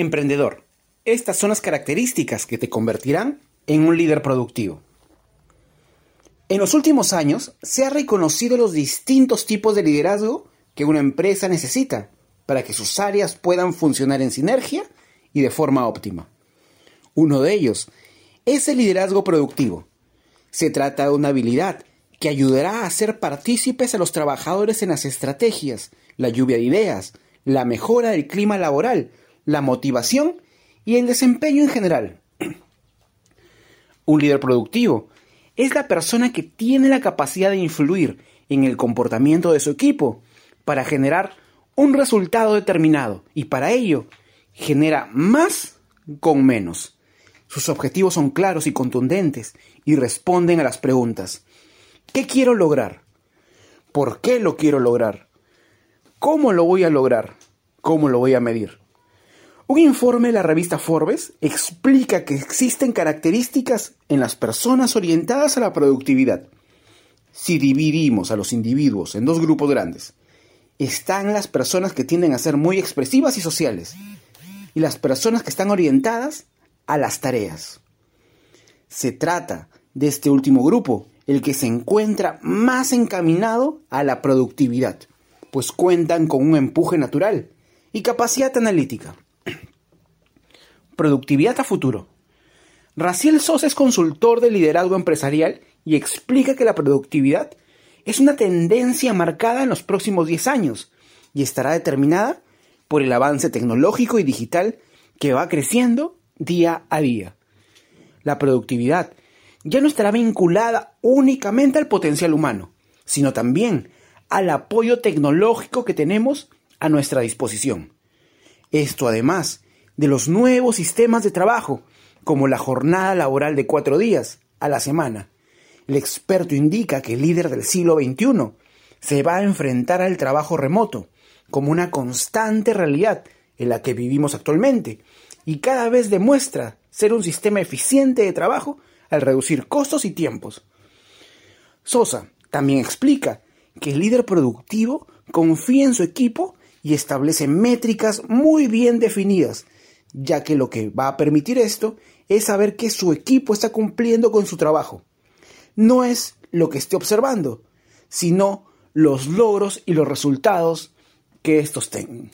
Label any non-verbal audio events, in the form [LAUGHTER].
Emprendedor. Estas son las características que te convertirán en un líder productivo. En los últimos años se ha reconocido los distintos tipos de liderazgo que una empresa necesita para que sus áreas puedan funcionar en sinergia y de forma óptima. Uno de ellos es el liderazgo productivo. Se trata de una habilidad que ayudará a hacer partícipes a los trabajadores en las estrategias, la lluvia de ideas, la mejora del clima laboral, la motivación y el desempeño en general. Un líder productivo es la persona que tiene la capacidad de influir en el comportamiento de su equipo para generar un resultado determinado y para ello genera más con menos. Sus objetivos son claros y contundentes y responden a las preguntas. ¿Qué quiero lograr? ¿Por qué lo quiero lograr? ¿Cómo lo voy a lograr? ¿Cómo lo voy a medir? Un informe de la revista Forbes explica que existen características en las personas orientadas a la productividad. Si dividimos a los individuos en dos grupos grandes, están las personas que tienden a ser muy expresivas y sociales y las personas que están orientadas a las tareas. Se trata de este último grupo, el que se encuentra más encaminado a la productividad, pues cuentan con un empuje natural y capacidad analítica. [CLEARS THROAT] Productividad a futuro. Raciel Sosa es consultor de liderazgo empresarial y explica que la productividad es una tendencia marcada en los próximos 10 años y estará determinada por el avance tecnológico y digital que va creciendo día a día. La productividad ya no estará vinculada únicamente al potencial humano, sino también al apoyo tecnológico que tenemos a nuestra disposición. Esto además de los nuevos sistemas de trabajo, como la jornada laboral de cuatro días a la semana. El experto indica que el líder del siglo XXI se va a enfrentar al trabajo remoto como una constante realidad en la que vivimos actualmente y cada vez demuestra ser un sistema eficiente de trabajo al reducir costos y tiempos. Sosa también explica que el líder productivo confía en su equipo y establece métricas muy bien definidas ya que lo que va a permitir esto es saber que su equipo está cumpliendo con su trabajo. No es lo que esté observando, sino los logros y los resultados que estos tengan.